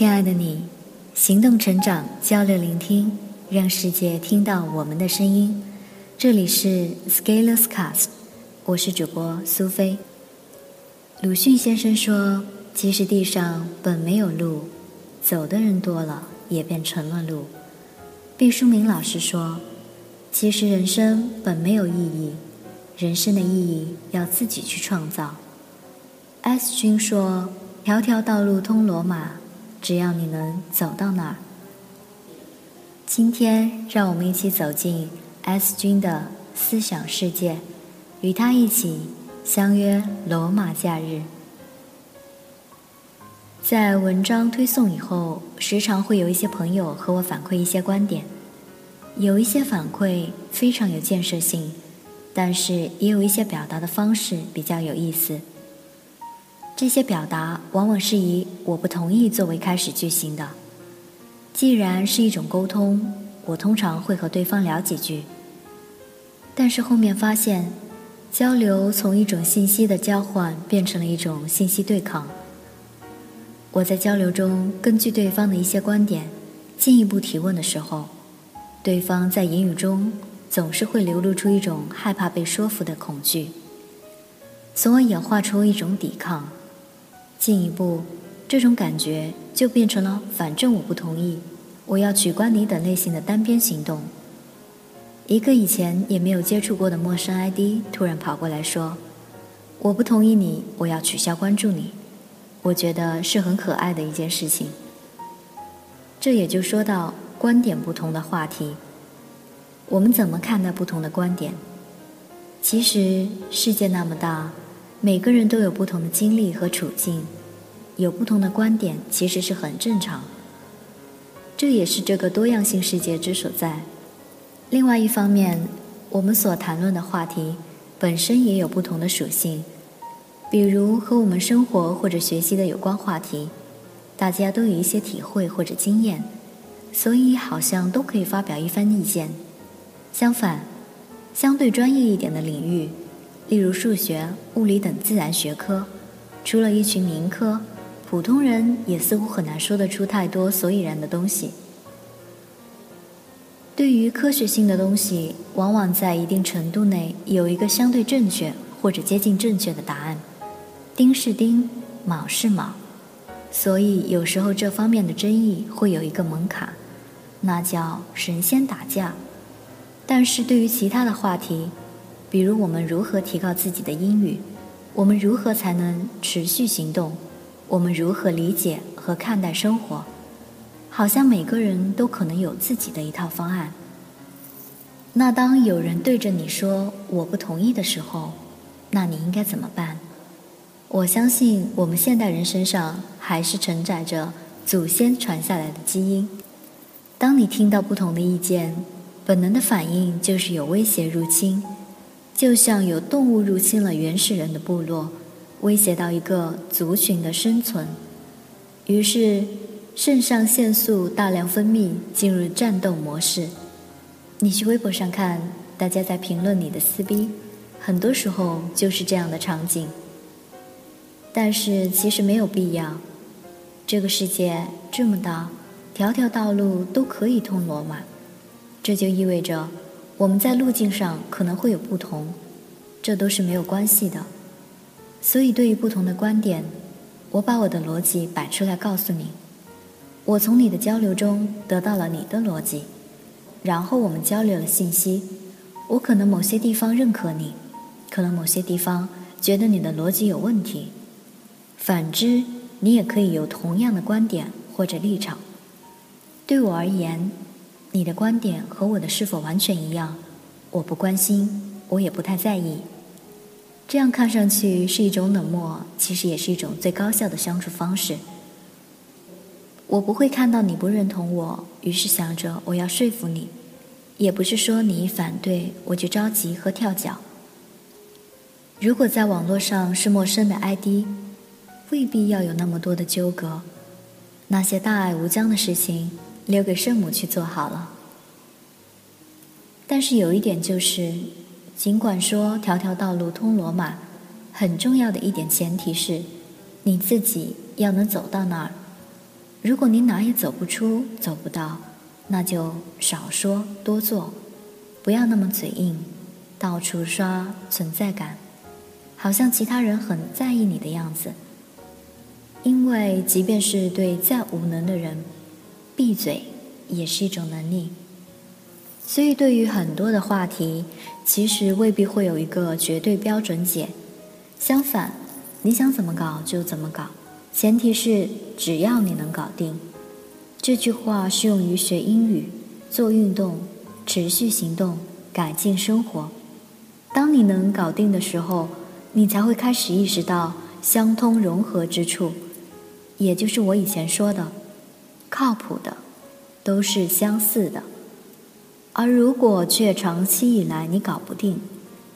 亲爱的你，行动成长，交流聆听，让世界听到我们的声音。这里是 Scalers Cast，我是主播苏菲。鲁迅先生说：“即使地上本没有路，走的人多了，也便成了路。”毕淑敏老师说：“其实人生本没有意义，人生的意义要自己去创造。”S 君说：“条条道路通罗马。”只要你能走到那儿，今天让我们一起走进 S 君的思想世界，与他一起相约罗马假日。在文章推送以后，时常会有一些朋友和我反馈一些观点，有一些反馈非常有建设性，但是也有一些表达的方式比较有意思。这些表达往往是以“我不同意”作为开始句型的。既然是一种沟通，我通常会和对方聊几句。但是后面发现，交流从一种信息的交换变成了一种信息对抗。我在交流中根据对方的一些观点进一步提问的时候，对方在言语中总是会流露出一种害怕被说服的恐惧，从而演化出一种抵抗。进一步，这种感觉就变成了“反正我不同意，我要取关你”等类型的单边行动。一个以前也没有接触过的陌生 ID 突然跑过来说：“我不同意你，我要取消关注你。”我觉得是很可爱的一件事情。这也就说到观点不同的话题，我们怎么看待不同的观点？其实世界那么大。每个人都有不同的经历和处境，有不同的观点，其实是很正常。这也是这个多样性世界之所在。另外一方面，我们所谈论的话题本身也有不同的属性，比如和我们生活或者学习的有关话题，大家都有一些体会或者经验，所以好像都可以发表一番意见。相反，相对专业一点的领域。例如数学、物理等自然学科，除了一群民科，普通人也似乎很难说得出太多所以然的东西。对于科学性的东西，往往在一定程度内有一个相对正确或者接近正确的答案，丁是丁，卯是卯，所以有时候这方面的争议会有一个门槛，那叫神仙打架。但是对于其他的话题，比如，我们如何提高自己的英语？我们如何才能持续行动？我们如何理解和看待生活？好像每个人都可能有自己的一套方案。那当有人对着你说“我不同意”的时候，那你应该怎么办？我相信，我们现代人身上还是承载着祖先传下来的基因。当你听到不同的意见，本能的反应就是有威胁入侵。就像有动物入侵了原始人的部落，威胁到一个族群的生存，于是肾上腺素大量分泌，进入战斗模式。你去微博上看，大家在评论里的撕逼，很多时候就是这样的场景。但是其实没有必要，这个世界这么大，条条道路都可以通罗马，这就意味着。我们在路径上可能会有不同，这都是没有关系的。所以，对于不同的观点，我把我的逻辑摆出来告诉你。我从你的交流中得到了你的逻辑，然后我们交流了信息。我可能某些地方认可你，可能某些地方觉得你的逻辑有问题。反之，你也可以有同样的观点或者立场。对我而言。你的观点和我的是否完全一样？我不关心，我也不太在意。这样看上去是一种冷漠，其实也是一种最高效的相处方式。我不会看到你不认同我，于是想着我要说服你；也不是说你一反对我就着急和跳脚。如果在网络上是陌生的 ID，未必要有那么多的纠葛。那些大爱无疆的事情。留给圣母去做好了。但是有一点就是，尽管说条条道路通罗马，很重要的一点前提是，你自己要能走到那儿。如果你哪也走不出、走不到，那就少说多做，不要那么嘴硬，到处刷存在感，好像其他人很在意你的样子。因为即便是对再无能的人，闭嘴也是一种能力。所以，对于很多的话题，其实未必会有一个绝对标准解。相反，你想怎么搞就怎么搞，前提是只要你能搞定。这句话适用于学英语、做运动、持续行动、改进生活。当你能搞定的时候，你才会开始意识到相通融合之处，也就是我以前说的，靠谱的都是相似的。而如果却长期以来你搞不定，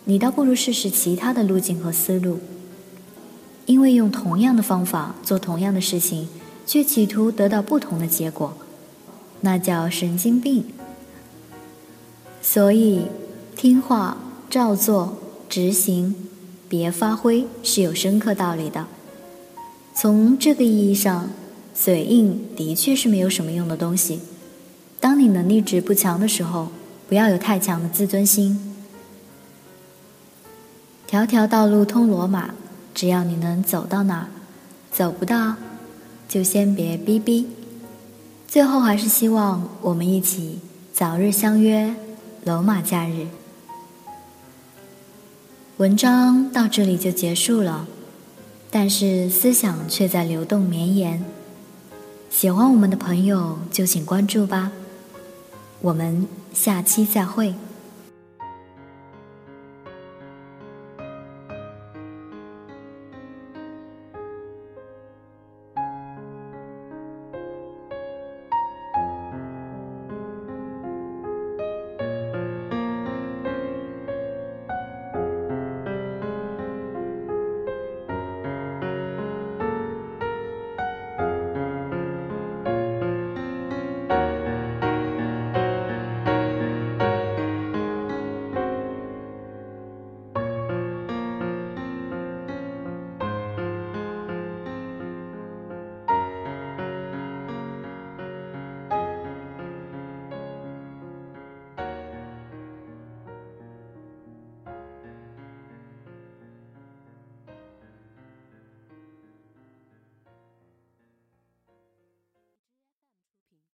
你倒不如试试其他的路径和思路。因为用同样的方法做同样的事情，却企图得到不同的结果，那叫神经病。所以，听话、照做、执行，别发挥是有深刻道理的。从这个意义上，嘴硬的确是没有什么用的东西。当你能力值不强的时候，不要有太强的自尊心。条条道路通罗马，只要你能走到哪，走不到，就先别逼逼。最后还是希望我们一起早日相约罗马假日。文章到这里就结束了，但是思想却在流动绵延。喜欢我们的朋友就请关注吧。我们下期再会。